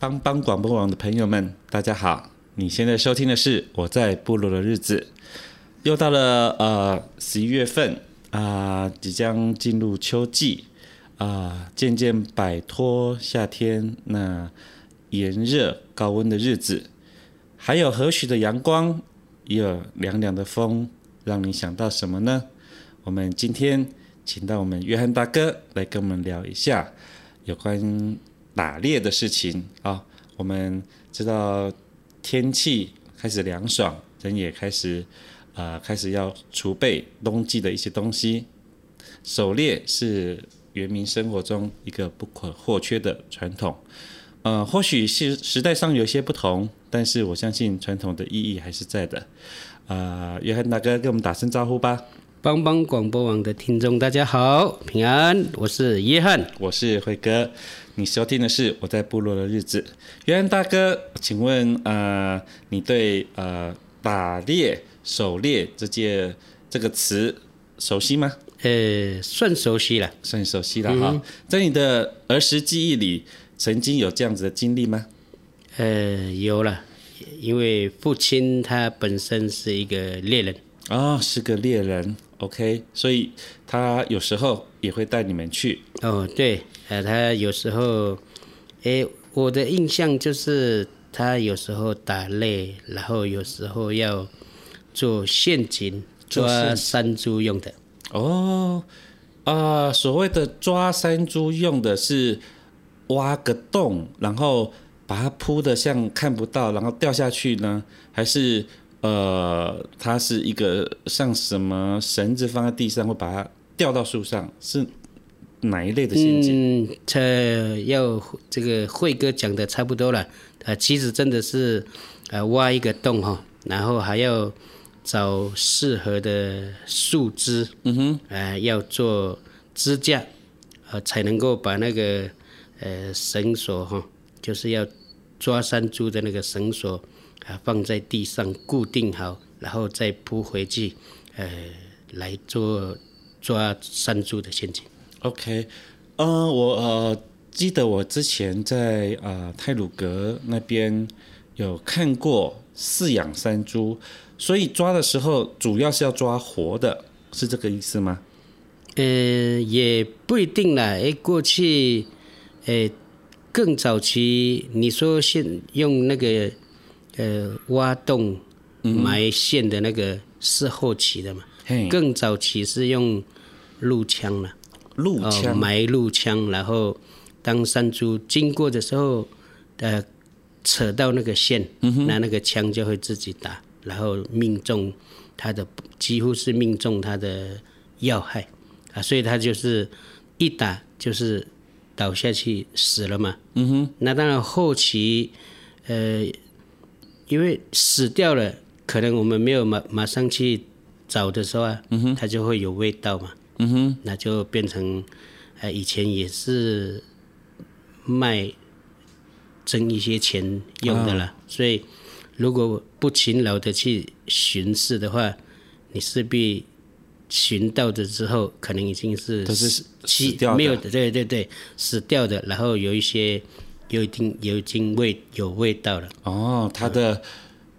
帮帮广播网的朋友们，大家好！你现在收听的是《我在部落的日子》，又到了呃十一月份啊、即将进入秋季啊、渐渐摆脱夏天那。炎热高温的日子，还有和煦的阳光，也有凉凉的风，让你想到什么呢？我们今天请到我们约翰大哥来跟我们聊一下有关打猎的事情啊、我们知道天气开始凉爽，人也开始啊、呃，开始要储备冬季的一些东西。狩猎是原民生活中一个不可或缺的传统。呃，或许是时代上有些不同，但是我相信传统的意义还是在的。啊、呃，约翰大哥，跟我们打声招呼吧。帮帮广播网的听众，大家好，平安，我是约翰，我是辉哥。你收听的是我在部落的日子。约翰大哥，请问呃，你对呃打猎、狩猎这件这个词熟悉吗？呃，算熟悉了，算熟悉了哈、嗯。在你的儿时记忆里。曾经有这样子的经历吗？呃，有了，因为父亲他本身是一个猎人啊、哦，是个猎人，OK，所以他有时候也会带你们去。哦，对，呃，他有时候，诶，我的印象就是他有时候打猎，然后有时候要做陷阱抓山猪用的。哦，啊、呃，所谓的抓山猪用的是。挖个洞，然后把它铺的像看不到，然后掉下去呢？还是呃，它是一个像什么绳子放在地上，会把它吊到树上？是哪一类的陷阱？嗯，这要这个慧哥讲的差不多了。呃，其实真的是呃挖一个洞哈，然后还要找适合的树枝，嗯哼，呃，要做支架，呃，才能够把那个。呃，绳索哈，就是要抓山猪的那个绳索啊，放在地上固定好，然后再铺回去，呃，来做抓山猪的陷阱。OK，呃，我呃记得我之前在呃泰鲁格那边有看过饲养山猪，所以抓的时候主要是要抓活的，是这个意思吗？呃，也不一定啦，哎，过去。诶，更早期，你说现用那个呃挖洞埋线的那个是后期的嘛？嗯、更早期是用鹿枪了，鹿枪、哦、埋鹿枪，然后当山猪经过的时候，呃，扯到那个线，那、嗯、那个枪就会自己打，然后命中他的，几乎是命中他的要害啊，所以他就是一打就是。倒下去死了嘛？嗯哼。那当然后期，呃，因为死掉了，可能我们没有马马上去找的时候啊，嗯哼，它就会有味道嘛。嗯哼。那就变成，呃，以前也是卖挣一些钱用的了。哦。所以，如果不勤劳的去巡视的话，你势必。寻到的之后，可能已经是都是死掉的，没有的，对对对，死掉的。然后有一些有一定有已经味有味道了。哦，它的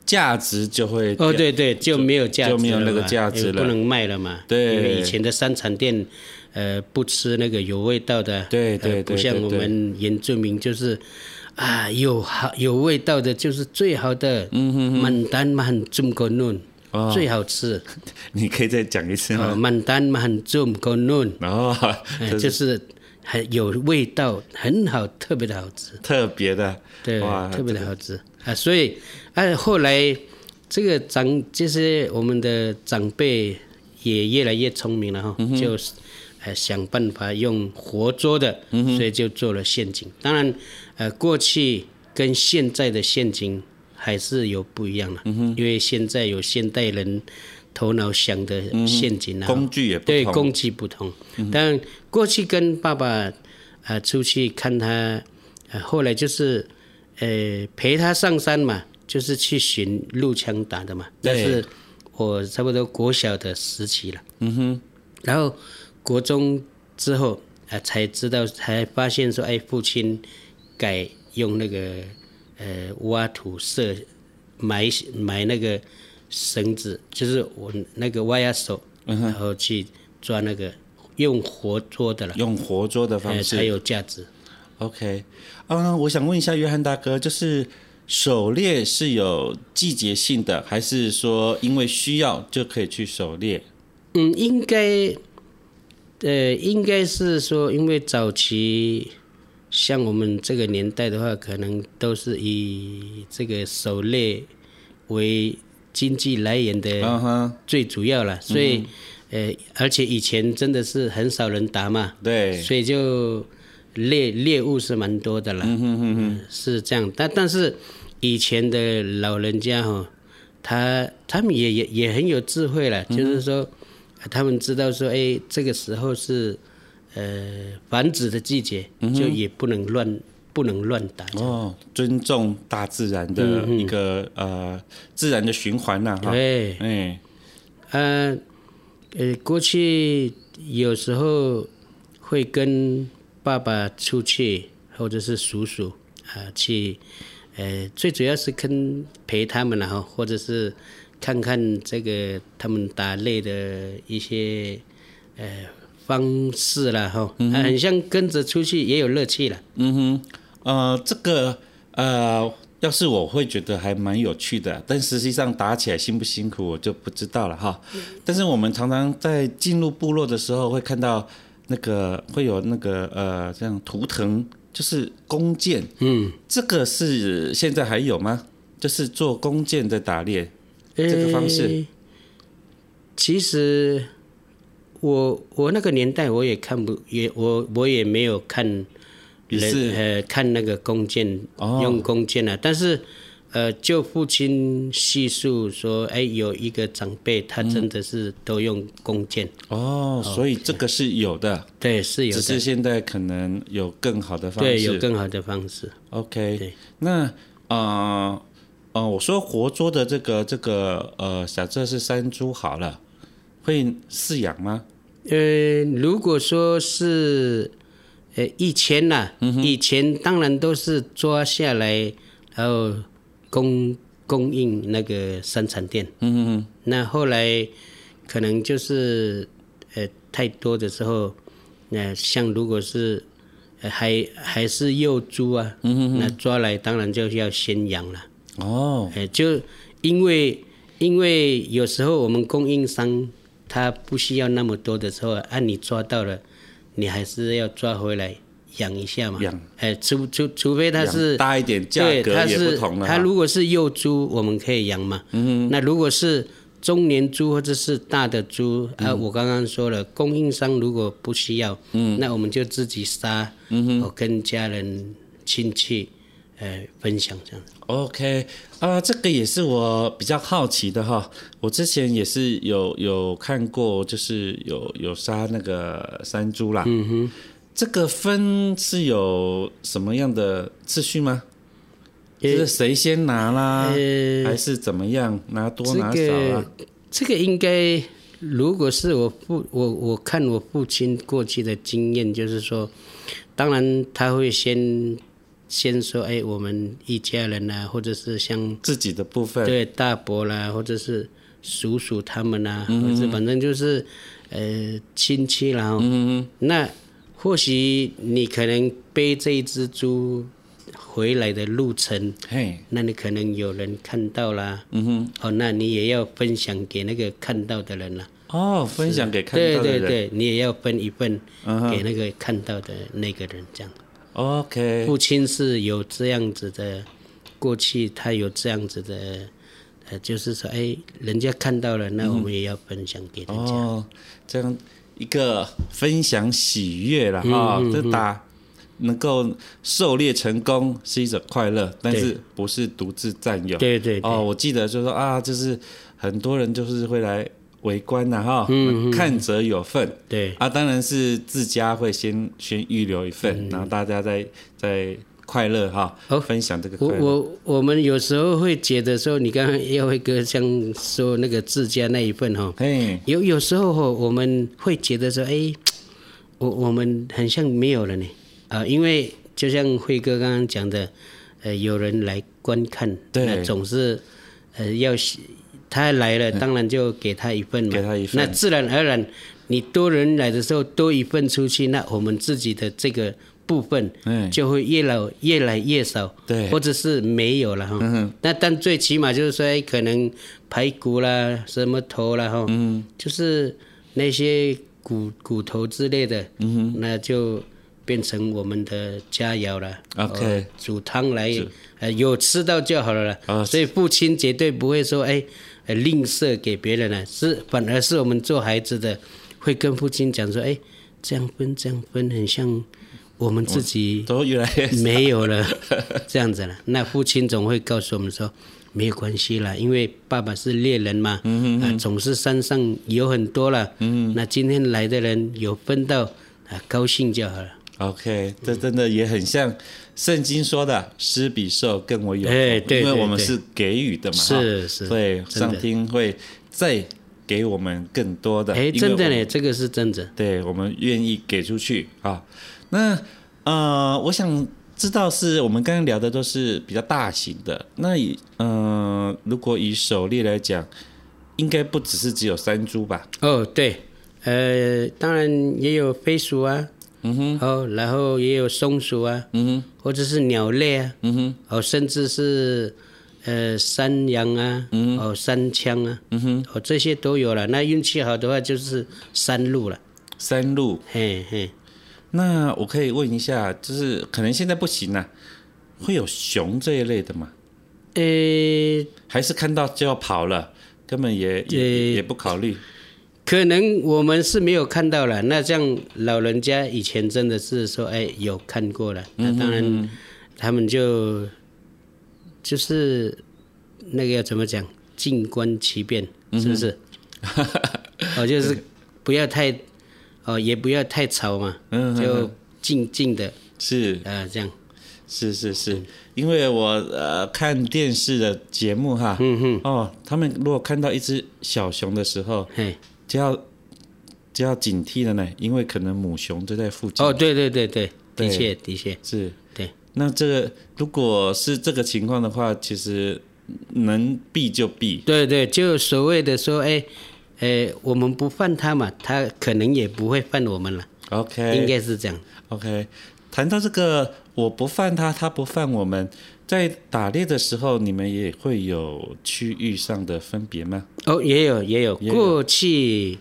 价值就会哦，对对，就没有价就没有那个价值了，不能卖了嘛。对，因为以前的山产店，呃，不吃那个有味道的，对对，呃，不像我们原住民就是啊，有好有味道的，就是最好的。嗯哼，满单满中国嫩。哦最好吃。你可以再讲一次哦，吗？满丹满重够嫩，然后 哎就就是是很有味道，很好，特别的好吃。特别的，对，特别的好吃啊！所以啊，后来这个长就是我们的长辈也越来越聪明了哈，嗯就是呃想办法用活捉的，嗯所以就做了陷阱。当然，呃，过去跟现在的陷阱还是有不一样了，嗯因为现在有现代人头脑想的陷阱啊，工具也不同。对工具不同。但过去跟爸爸呃出去看他，呃后来就是呃陪他上山嘛，就是去寻鹿枪打的嘛。对。但是我差不多国小的时期了，嗯哼，然后国中之后啊、呃、才知道，才发现说，哎，父亲改用那个呃挖土设埋埋那个绳子，就是我那个挖呀手，然后去抓那个用活捉的了，用活捉的方哎，式才有价值。OK，啊，我想问一下约翰大哥，就是狩猎是有季节性的，还是说因为需要就可以去狩猎？嗯，应该，呃，应该是说，因为早期像我们这个年代的话，可能都是以这个狩猎为经济来源的最主要了，所以，呃，而且以前真的是很少人打嘛，对，所以就猎猎物是蛮多的了，嗯哼哼哼，嗯是这样。但但是以前的老人家哈，他他们也也也很有智慧了，就是说，呃他们知道说，哎，这个时候是呃繁殖的季节，就也不能乱不能乱打。哦，尊重大自然的一个、呃自然的循环呐、哈，对，哎，呃，呃，过去有时候会跟爸爸出去，或者是叔叔啊、去，呃，最主要是跟陪他们然后或者是看看这个他们打猎的一些呃方式啦哈，啊，很像跟着出去也有乐趣了。嗯哼，呃，这个呃，要是我会觉得还蛮有趣的，但实际上打起来辛不辛苦我就不知道了哈。但是我们常常在进入部落的时候会看到那个会有那个呃这样图腾，就是弓箭，嗯，这个是现在还有吗？就是做弓箭的打猎这个方式。诶其实我我那个年代我也看不也我我也没有看人呃看那个弓箭、哦。用弓箭啊，但是呃就父亲叙述说，哎有一个长辈他真的是都用弓箭，哦，所以这个是有的，对是有只是的，现在可能有更好的方式，对有更好的方式。OK，对。那呃呃，我说活捉的这个这个呃，假设是山猪好了，会饲养吗？呃，如果说是，呃，以前呐、嗯以前当然都是抓下来，然后供供应那个生产店。嗯嗯那后来可能就是，呃，太多的时候，那像如果是，呃，还还是幼猪啊，嗯那抓来当然就要先养了。哦，哎，就因为因为有时候我们供应商他不需要那么多的时候，按、你抓到了，你还是要抓回来养一下嘛。养。哎，除除除非他是大一点，价对，格也不同了哈。他如果是幼猪，我们可以养嘛。嗯那如果是中年猪或者是大的猪、啊，我刚刚说了，供应商如果不需要，嗯，那我们就自己杀，嗯我跟家人亲戚，呃，分享这样子。OK 啊、这个也是我比较好奇的哈。我之前也是有有看过，就是有有杀那个山猪啦。嗯哼，这个分是有什么样的次序吗？就是谁先拿啦，呃还是怎么样？拿多拿少啊？个这个应该，如果是我父我我看我父亲过去的经验，就是说，当然他会先先说，哎，我们一家人啊，或者是像自己的部分。对大伯啦，或者是叔叔他们啊，或者反正就是呃亲戚啦。嗯那或许你可能背这一只猪，回来的路程，嘿，那你可能有人看到啦，嗯哼，哦，那你也要分享给那个看到的人啦。哦，分享给看到的人，对对对，你也要分一份给那个看到的那个人，这样。OK，父亲是有这样子的，过去他有这样子的，呃，就是说，哎，人家看到了，那我们也要分享给大家。哦，这样一个分享喜悦了哈，嗯嗯这打能够狩猎成功是一种快乐，但是不是独自占有。对对对哦，我记得就是说啊，就是很多人就是会来围观呐哈，看者有份。对。啊，当然是自家会先先预留一份，然后大家再再快乐哈，嗯哦分享这个快乐。我我我们有时候会觉得说，你刚刚耀辉哥像说那个自家那一份哈，哎，有有时候哈，我们会觉得说，哎，我我们很像没有了呢，啊，因为就像辉哥刚刚讲的，呃，有人来观看，对。那总是呃要他来了，当然就给他一份嘛，给他一份。那自然而然，你多人来的时候多一份出去，那我们自己的这个部分嗯。就会越来越来越少，对。或者是没有了哈。嗯那但最起码就是说，哎可能排骨啦、什么头啦哈，嗯就是那些骨骨头之类的，嗯那就变成我们的佳肴了。OK 哦煮汤来，呃，有吃到就好了啦。啊所以父亲绝对不会说，哎，呃吝啬给别人了，是反而是我们做孩子的会跟父亲讲说，哎，这样分这样分，很像我们自己都越来越没有了，这样子了。那父亲总会告诉我们说，没有关系啦，因为爸爸是猎人嘛，嗯啊，总是山上有很多了，嗯，那今天来的人有分到，啊，高兴就好了。OK，这真的也很像圣经说的“施比受更为有福”，哎对因为我们是给予的嘛，是是所以上天会再给我们更多的。哎，真的嘞，这个是真的。对我们愿意给出去啊。那呃，我想知道是我们刚刚聊的都是比较大型的，那以呃，如果以狩猎来讲，应该不只是只有山猪吧？哦，对，呃，当然也有飞鼠啊，嗯哼，哦，然后也有松鼠啊，嗯哼，或者是鸟类啊，嗯哼，哦，甚至是呃山羊啊，嗯哦山羌啊，嗯哼，哦这些都有了。那运气好的话就是山鹿了，山鹿。嘿嘿。那我可以问一下，就是可能现在不行啊，会有熊这一类的吗？呃，还是看到就要跑了，根本也也、呃也不考虑？可能我们是没有看到了。那这样老人家以前真的是说，哎，有看过了。那当然，他们就就是那个要怎么讲，静观其变，是不是？哦，就是不要太哦，也不要太吵嘛，嗯就静静的是呃这样。是是是，因为我呃看电视的节目哈，嗯哼，哦，他们如果看到一只小熊的时候，嘿，就要就要警惕了呢，因为可能母熊就在附近。哦，对对对对，的确的确，是。对。那这个如果是这个情况的话，其实能避就避。对对，就所谓的说，哎，哎，我们不犯他嘛，他可能也不会犯我们了，OK，应该是这样。OK。谈到这个，我不犯他，他不犯我们，在打猎的时候，你们也会有区域上的分别吗？哦，也有也有，也有过去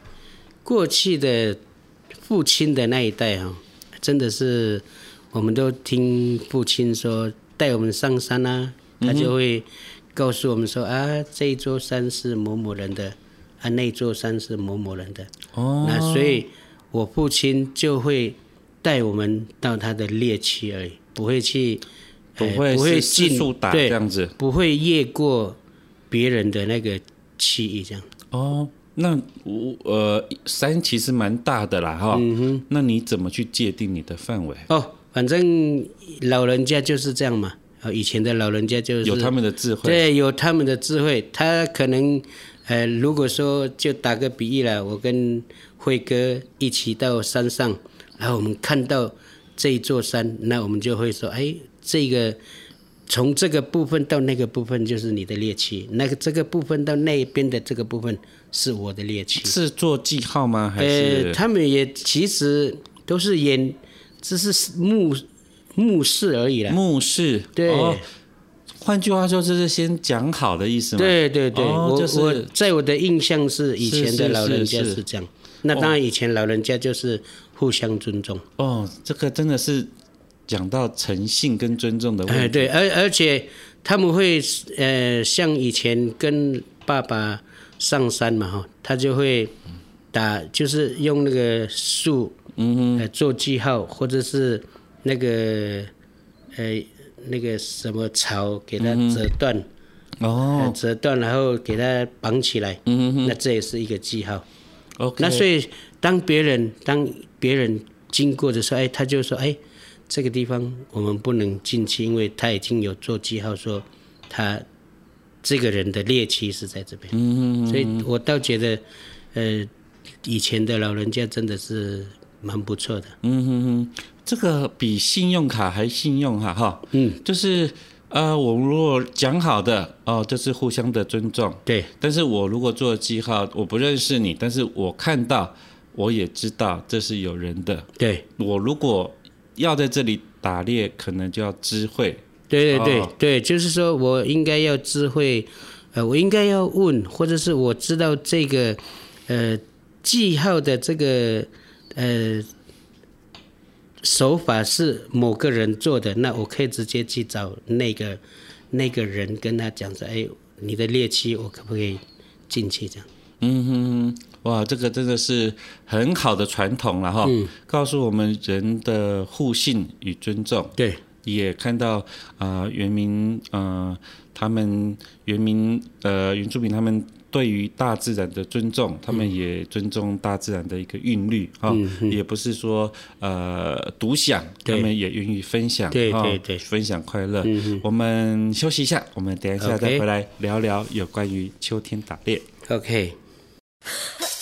过去的父亲的那一代啊、哦，真的是我们都听父亲说，带我们上山啊，他就会告诉我们说、啊，这一座山是某某人的，啊，那座山是某某人的。哦那所以，我父亲就会带我们到他的猎区而已，不会去，不会呃不会是四进处打对这样子不会越过别人的那个区域这样。哦，那我呃山其实蛮大的啦哈。嗯哼。那你怎么去界定你的范围？哦，反正老人家就是这样嘛。啊，以前的老人家就是有他们的智慧。对，有他们的智慧。他可能，呃，如果说就打个比喻了，我跟辉哥一起到山上，然后我们看到这一座山，那我们就会说，哎，这个从这个部分到那个部分就是你的猎区，那个这个部分到那边的这个部分是我的猎区。是做记号吗？还呃，是他们也其实都是演，只是目目视而已啦。目视，对。哦换句话说，这是先讲好的意思吗？对对对，哦、我、就是、我在我的印象是以前的老人家是这样。那当然，以前老人家就是互相尊重。哦，这个真的是讲到诚信跟尊重的问题。哎，对，而而且他们会呃，像以前跟爸爸上山嘛哈，他就会打，就是用那个树，嗯来，做记号，或者是那个呃。那个什么草给它折断，哦，折断然后给它绑起来，嗯哼，那这也是一个记号。OK，那所以当别人当别人经过的时候，哎，他就说，哎，这个地方我们不能进去，因为他已经有做记号说他这个人的猎奇是在这边。嗯嗯嗯，所以我倒觉得，呃，以前的老人家真的是蛮不错的。嗯哼哼。这个比信用卡还信用哈哈，嗯，就是呃，我如果讲好的哦、呃，就是互相的尊重，对。但是我如果做记号，我不认识你，但是我看到，我也知道这是有人的，对。我如果要在这里打猎，可能就要知会，对对对、哦、对，就是说我应该要知会，呃，我应该要问，或者是我知道这个呃记号的这个呃。手法是某个人做的，那我可以直接去找那个那个人，跟他讲说：“哎，你的猎期我可不可以进去？”这样。嗯哼哼，哇，这个真的是很好的传统了哈。嗯。告诉我们人的互信与尊重。对。也看到啊、呃，原民呃，他们原民呃原住民他们。对于大自然的尊重，他们也尊重大自然的一个韵律啊，也不是说呃独享，他们也愿意分享，对对对，分享快乐。我们休息一下，我们等一下再回来聊聊有关于秋天打猎。OK。Ha!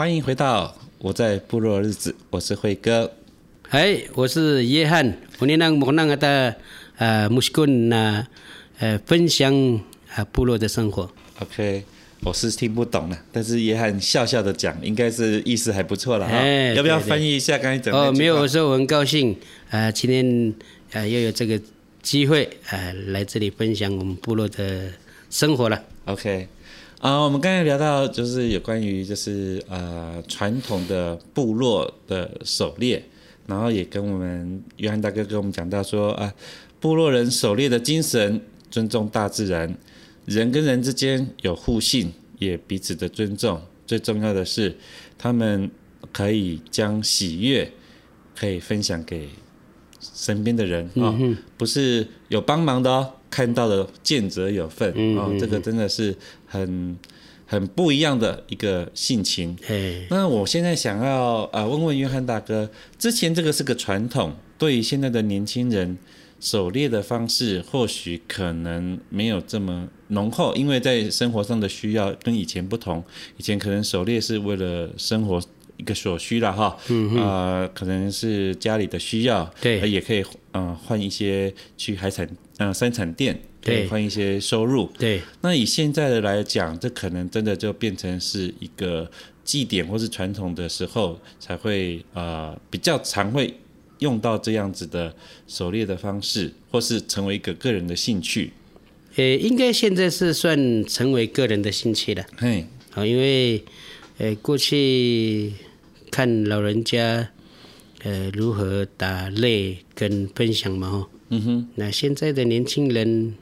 欢迎回到我在部落的日子，我是辉哥。哎，我是约翰，我呢让我那个的呃穆斯坤呢呃分享啊部落的生活。OK，我是听不懂了，但是约翰笑笑的讲，应该是意思还不错了哈。哎，要不要翻译一下刚才讲的？哦，没有，我说我很高兴啊、呃，今天啊、呃、又有这个机会啊、呃、来这里分享我们部落的生活了。OK。啊、我们刚才聊到就是有关于就是呃传统的部落的狩猎，然后也跟我们约翰大哥跟我们讲到说啊、部落人狩猎的精神，尊重大自然，人跟人之间有互信，也彼此的尊重，最重要的是他们可以将喜悦可以分享给身边的人啊、哦，不是有帮忙的哦。看到的见者有份哦，这个真的是很很不一样的一个性情。那我现在想要啊问问约翰大哥，之前这个是个传统，对于现在的年轻人狩猎的方式，或许可能没有这么浓厚，因为在生活上的需要跟以前不同。以前可能狩猎是为了生活一个所需了哈，嗯啊、呃，可能是家里的需要，对，也可以嗯换一些去海产。嗯，生产店对，换一些收入。对，那以现在的来讲，这可能真的就变成是一个祭典或是传统的时候才会呃比较常会用到这样子的狩猎的方式，或是成为一个个人的兴趣。呃，应该现在是算成为个人的兴趣了。嘿，好，因为呃过去看老人家呃如何打擂跟分享嘛，哈。嗯哼，那现在的年轻人，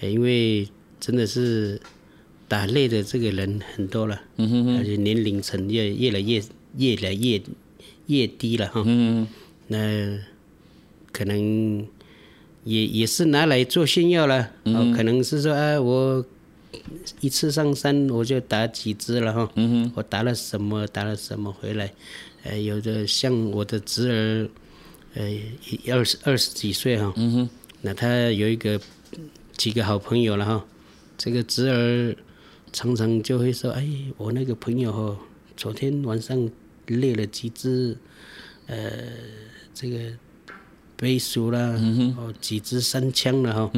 因为真的是打擂的这个人很多了，嗯哼哼，而且年龄层越越来越越来越越低了哈，嗯哼，那可能也也是拿来做炫耀了，嗯哼，可能是说啊，我一次上山我就打几只了哈，嗯哼，我打了什么打了什么回来，呃，有的像我的侄儿。呃，二十二十几岁哈，嗯哼，那他有一个几个好朋友了哈，这个侄儿常常就会说，哎，我那个朋友哈，昨天晚上猎了几只，呃，这个飞鼠啦，嗯，哦，几只山枪了哈，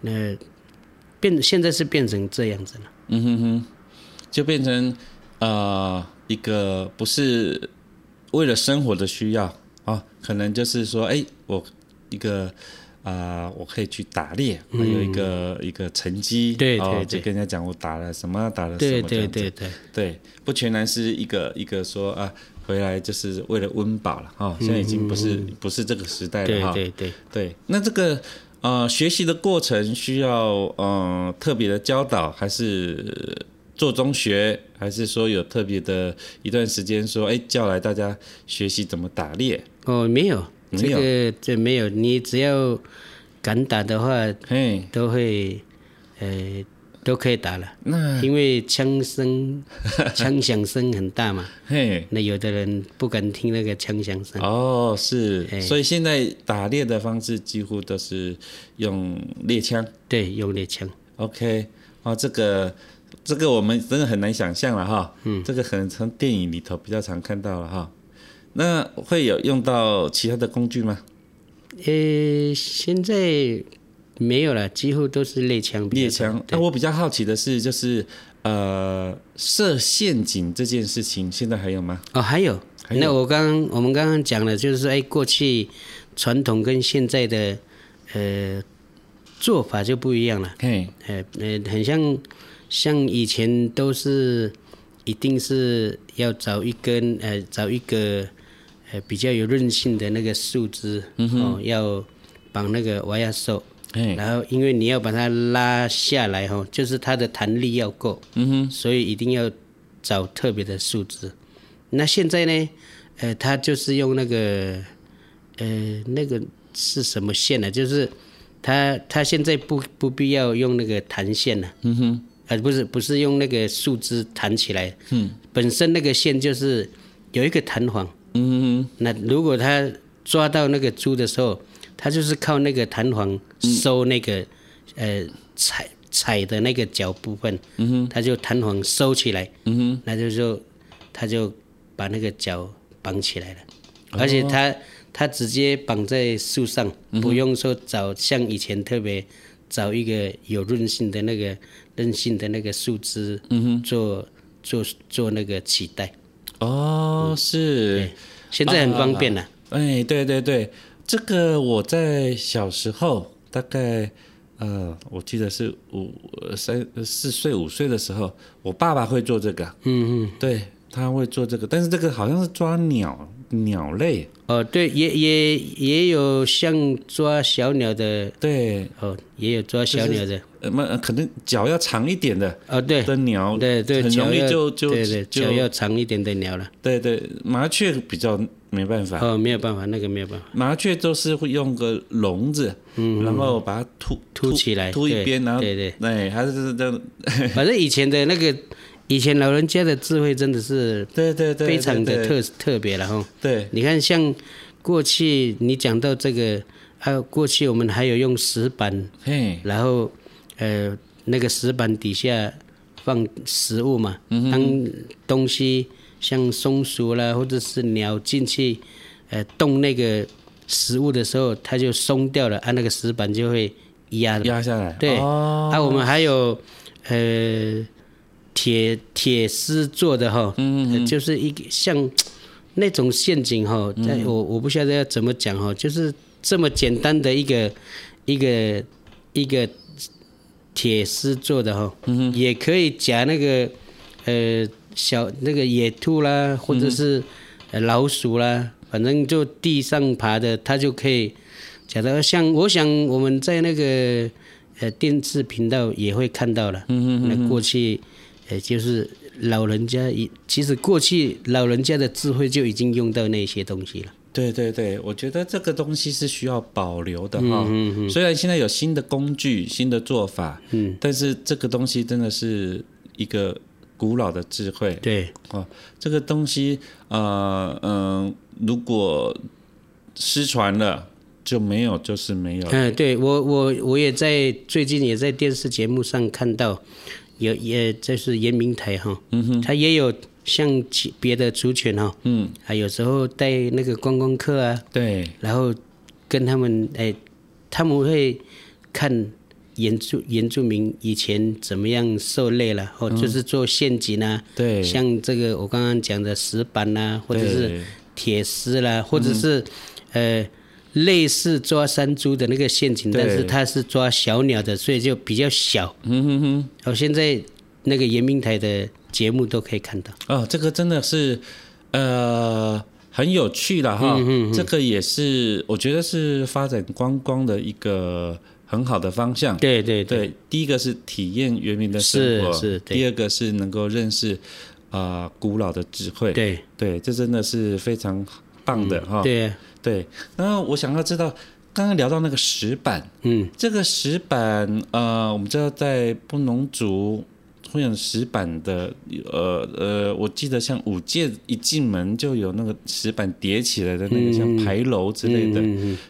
那变现在是变成这样子了，嗯哼哼，就变成啊、呃、一个不是为了生活的需要。啊，可能就是说，哎，我一个啊、呃，我可以去打猎，还有一个、嗯、一个成绩，对对对，哦、就跟人家讲我打了什么，打了什么对对对对，对，不全然是一个一个说啊，回来就是为了温饱了哈、哦，现在已经不是、嗯、不是这个时代了哈，对对对。对，那这个呃学习的过程需要嗯、呃、特别的教导还是？做中学，还是说有特别的一段时间，说哎叫来大家学习怎么打猎？哦，没有，没有这个这没有，你只要敢打的话，嘿，都会，呃，都可以打了。那因为枪声、枪响声很大嘛，嘿，那有的人不敢听那个枪响声。哦，是，所以现在打猎的方式几乎都是用猎枪。对，用猎枪。OK，哦，这个。这个我们真的很难想象了哈，嗯，这个可能从电影里头比较常看到了哈。那会有用到其他的工具吗？呃，现在没有了，几乎都是猎枪。猎枪。那我比较好奇的是，就是呃，设陷阱这件事情，现在还有吗？哦，还有。还有。那我刚我们刚刚讲了，就是说，哎，过去传统跟现在的呃做法就不一样了。嘿，呃呃，很像。像以前都是，一定是要找一根呃，找一个呃比较有韧性的那个树枝，嗯、哦，要绑那个娃娃手，然后因为你要把它拉下来哈、哦，就是它的弹力要够，嗯哼，所以一定要找特别的树枝。那现在呢，呃，它就是用那个呃那个是什么线呢？就是它它现在不不必要用那个弹线了，嗯哼。呃，不是，不是用那个树枝弹起来，嗯，本身那个线就是有一个弹簧，嗯哼，那如果他抓到那个猪的时候，他就是靠那个弹簧收那个，嗯、呃，踩踩的那个脚部分，嗯哼，他就弹簧收起来，嗯哼，那就是说他就把那个脚绑起来了，而且他他直接绑在树上，不用说找像以前特别找一个有韧性的那个韧性的那个树枝，做做做那个脐带。哦，是，现在很方便了。哎，对对对，这个我在小时候大概。呃，我记得是五三四岁五岁的时候，我爸爸会做这个。嗯嗯，对，他会做这个，但是这个好像是抓鸟鸟类。哦，对，也也也有像抓小鸟的。对，哦，也有抓小鸟的。呃，那可能脚要长一点的。哦，对。的鸟。对对，很容易就就对对，脚要长一点的鸟了。对对，麻雀比较。没办法哦，没有办法，那个没有办法。麻雀都是会用个笼子，嗯，然后把它凸凸起来，凸一边，然后对对，对，还是这样。反正以前的那个，以前老人家的智慧真的是，对对对，非常的特特别了哈。对，你看像过去你讲到这个，还有过去我们还有用石板，嘿，然后呃那个石板底下放食物嘛，当东西。像松鼠啦，或者是鸟进去，呃，动那个食物的时候，它就松掉了，啊，那个石板就会压压下来。对，哦、啊，我们还有呃铁铁丝做的哈，嗯，嗯，就是一个像那种陷阱哈，在、嗯、我我不晓得要怎么讲哈，就是这么简单的一个一个一个铁丝做的哈，嗯，也可以夹那个呃。小那个野兔啦，或者是老鼠啦，嗯、反正就地上爬的，它就可以。夹到像我想我们在那个呃电视频道也会看到了。嗯嗯，那过去呃就是老人家一，其实过去老人家的智慧就已经用到那些东西了。对对对，我觉得这个东西是需要保留的哈。嗯嗯，虽然现在有新的工具、新的做法，嗯，但是这个东西真的是一个。古老的智慧，对哦，这个东西，呃，嗯、呃，如果失传了，就没有，就是没有。嗯，对我，我我也在最近也在电视节目上看到，有也这是延明台哈，嗯哼，他也有像别的族群哈，嗯，啊有时候带那个观光客啊，对，然后跟他们哎，他们会看。原住原住民以前怎么样受累了？哦，就是做陷阱啊，对，像这个我刚刚讲的石板啊，或者是铁丝啦，或者是呃类似抓山猪的那个陷阱，但是它是抓小鸟的，所以就比较小。嗯哼哼。哦，现在那个圆明台的节目都可以看到。哦，这个真的是呃很有趣了哈。这个也是我觉得是发展观光的一个。很好的方向，对对对，对，第一个是体验原民的生活，是是，第二个是能够认识啊、呃、古老的智慧，对对，这真的是非常棒的哈、嗯。对对，然后我想要知道，刚刚聊到那个石板，嗯，这个石板呃，我们知道在布农族。会有石板的，呃呃，我记得像五界一进门就有那个石板叠起来的那个像牌楼之类的，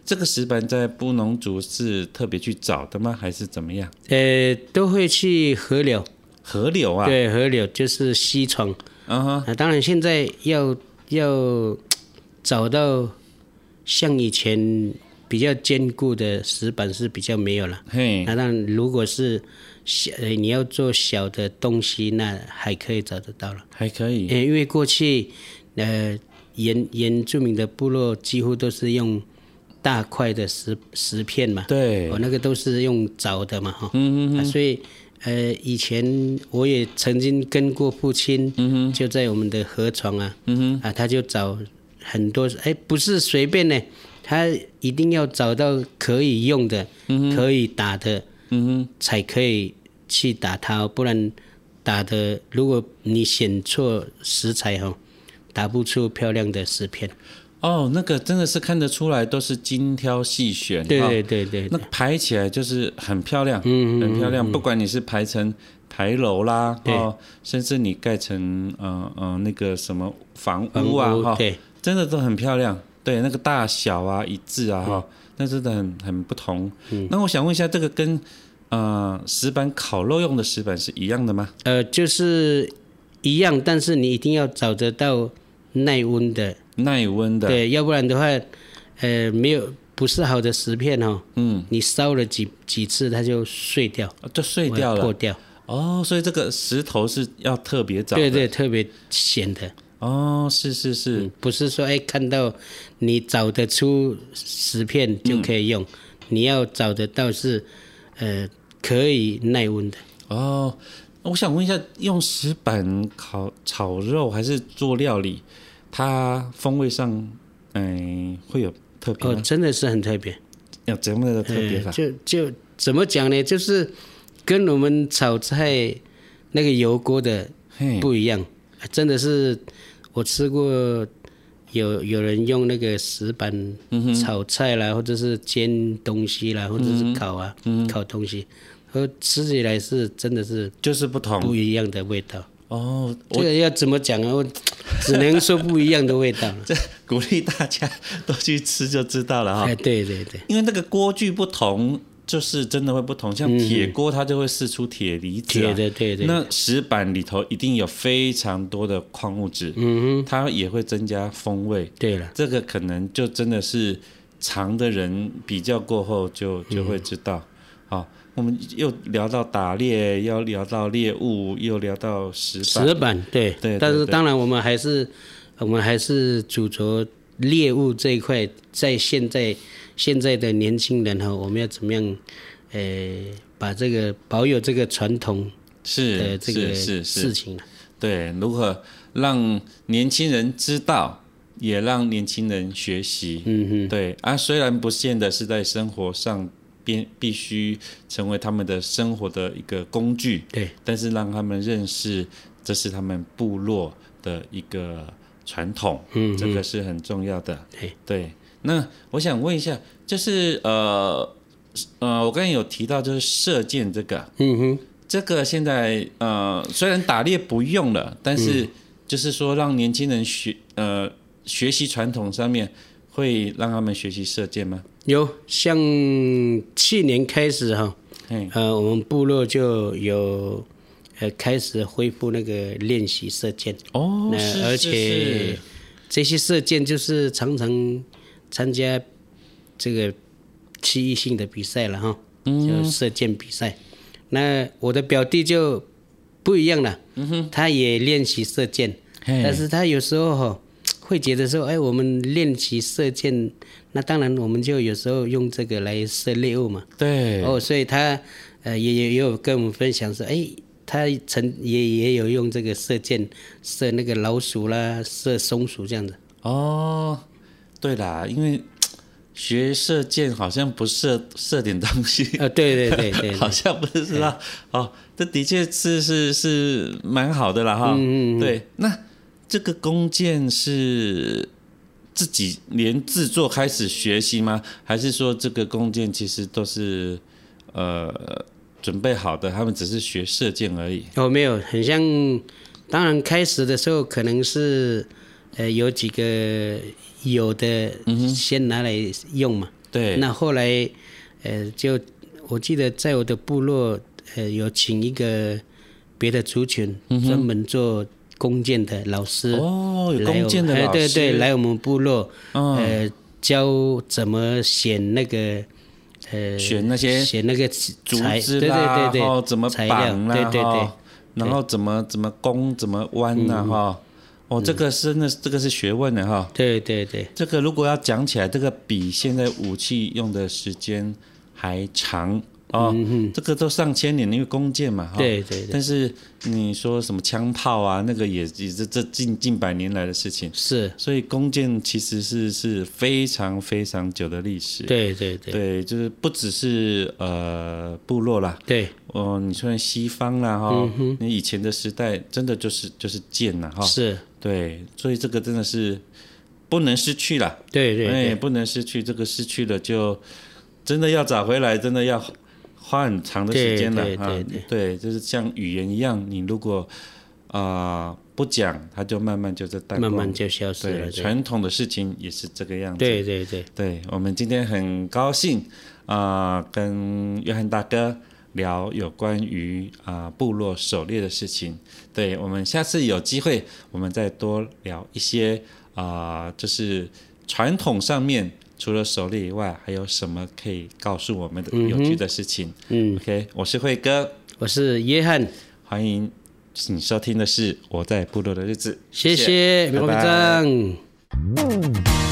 这个石板在布农族是特别去找的吗？还是怎么样？呃，都会去河流，河流啊，对，河流就是西床，啊哈，啊，当然现在要要找到像以前比较坚固的石板是比较没有了，嘿，那如果是。小，你要做小的东西，那还可以找得到了，还可以。因为过去，呃，原原住民的部落几乎都是用大块的石石片嘛，对，我那个都是用凿的嘛，哈，嗯嗯啊，所以，呃，以前我也曾经跟过父亲，嗯哼，就在我们的河床啊，嗯哼，啊，他就找很多，哎，不是随便呢，他一定要找到可以用的，嗯，可以打的。嗯哼，才可以去打它，不然打的，如果你选错食材哈，打不出漂亮的石片。哦，那个真的是看得出来，都是精挑细选。对对对对，那排起来就是很漂亮，嗯，很漂亮。不管你是排成牌楼啦，哦，甚至你盖成嗯嗯那个什么房屋啊，哈，对，真的都很漂亮。对，那个大小啊一致啊，哈。那真的很很不同。嗯，那我想问一下，这个跟呃石板烤肉用的石板是一样的吗？呃，就是一样，但是你一定要找得到耐温的，耐温的，对，要不然的话，呃，没有不是好的石片哦，嗯，你烧了几几次它就碎掉，就碎掉了，破掉。哦，所以这个石头是要特别找的，对对，特别浅的。哦，是是是，嗯、不是说哎看到你找得出石片就可以用，嗯、你要找得到是呃可以耐温的。哦，我想问一下，用石板烤炒肉还是做料理，它风味上嗯、呃、会有特别吗？哦，真的是很特别，有怎么的特别法？就就怎么讲呢？就是跟我们炒菜那个油锅的不一样，真的是。我吃过有有人用那个石板炒菜啦，或者是煎东西啦，或者是烤啊，烤东西，和吃起来是真的是就是不同不一样的味道。哦，这个要怎么讲啊？我 只能说不一样的味道。这鼓励大家都去吃就知道了哈。哎，对对对，因为那个锅具不同。就是真的会不同，像铁锅它就会释出铁离子，对对对对。那石板里头一定有非常多的矿物质，嗯哼，它也会增加风味。对了，这个可能就真的是尝的人比较过后就就会知道。好，我们又聊到打猎，又聊到猎物，又聊到石板。石板对对，但是当然我们还是我们还是主着猎物这一块，在现在。现在的年轻人哈，我们要怎么样？呃，把这个保有这个传统的这个事情，对，如何让年轻人知道，也让年轻人学习。嗯哼，对啊，虽然不见得是在生活上必必须成为他们的生活的一个工具，对，但是让他们认识这是他们部落的一个传统，嗯，这个是很重要的。对对。那我想问一下，就是呃呃，我刚才有提到就是射箭这个，嗯哼，这个现在呃虽然打猎不用了，但是就是说让年轻人学呃学习传统上面，会让他们学习射箭吗？有，像去年开始哈，呃，我们部落就有呃开始恢复那个练习射箭。哦，那而且这些射箭就是常常。参加这个区域性的比赛了哈，就射箭比赛。那我的表弟就不一样了，他也练习射箭，但是他有时候哈会觉得说，哎，我们练习射箭，那当然我们就有时候用这个来射猎物嘛。对。哦，所以他呃也也有跟我们分享说，哎，他曾也也有用这个射箭射那个老鼠啦，射松鼠这样子。哦。对啦，因为学射箭好像不射射点东西啊，对对对 对，好像不是是吧？哦，这的确是是是蛮好的啦哈。嗯嗯。对，那这个弓箭是自己连制作开始学习吗？还是说这个弓箭其实都是呃准备好的，他们只是学射箭而已？哦，没有，很像，当然开始的时候可能是呃有几个。有的先拿来用嘛，对。那后来，呃，就我记得在我的部落，呃，有请一个别的族群专门做弓箭的老师哦，有弓箭的老师，对对，来我们部落，呃，教怎么选那个，呃，选那些选那个竹子啦，然后怎么绑啦，对对对，然后怎么怎么弓怎么弯呐，哈。哦，这个是那这个是学问的哈。对对对，这个如果要讲起来，这个比现在武器用的时间还长哦。这个都上千年，因为弓箭嘛。对对对。但是你说什么枪炮啊，那个也也是这近近百年来的事情。是。所以弓箭其实是是非常非常久的历史。对对对。对，就是不只是呃部落啦。对。哦，你说西方啦哈，你、以前的时代真的就是就是箭呐哈。是。对，所以这个真的是不能失去了。对对，对，不能失去，这个失去了就真的要找回来，真的要花很长的时间了啊对对，对，对，就是像语言一样，你如果啊、呃、不讲，它就慢慢就在淡，慢慢就消失了。传统的事情也是这个样子。对对对，对我们今天很高兴啊、呃，跟约翰大哥聊有关于啊、呃、部落狩猎的事情。对，我们下次有机会，我们再多聊一些啊、呃，就是传统上面除了狩猎以外，还有什么可以告诉我们的有趣的事情？嗯，OK，我是慧哥，我是约翰，欢迎你收听的是我在部落的日子。谢谢，拜拜。